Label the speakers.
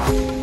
Speaker 1: Bye.